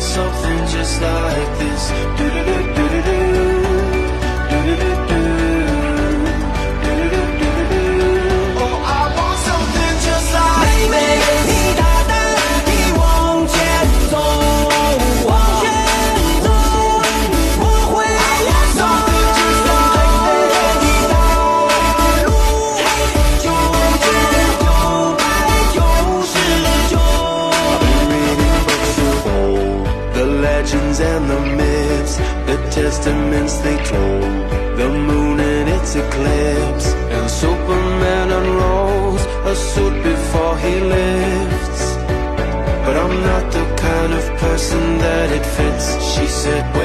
something just like this. Do -do -do testaments they told. The moon and its eclipse And Superman unrolls a suit before he lifts. But I'm not the kind of person that it fits She said.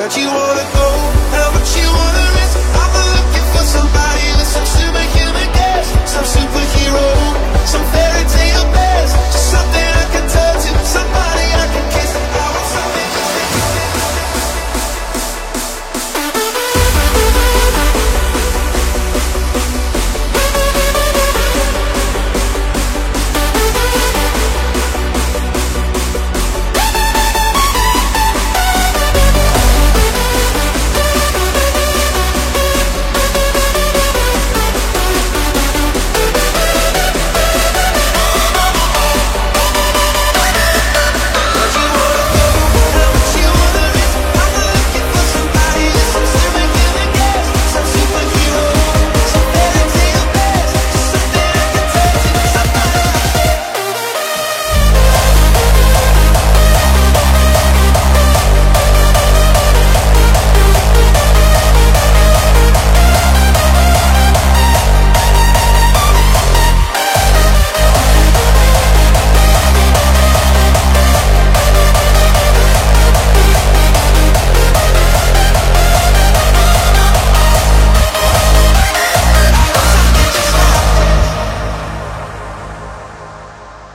But you wanna go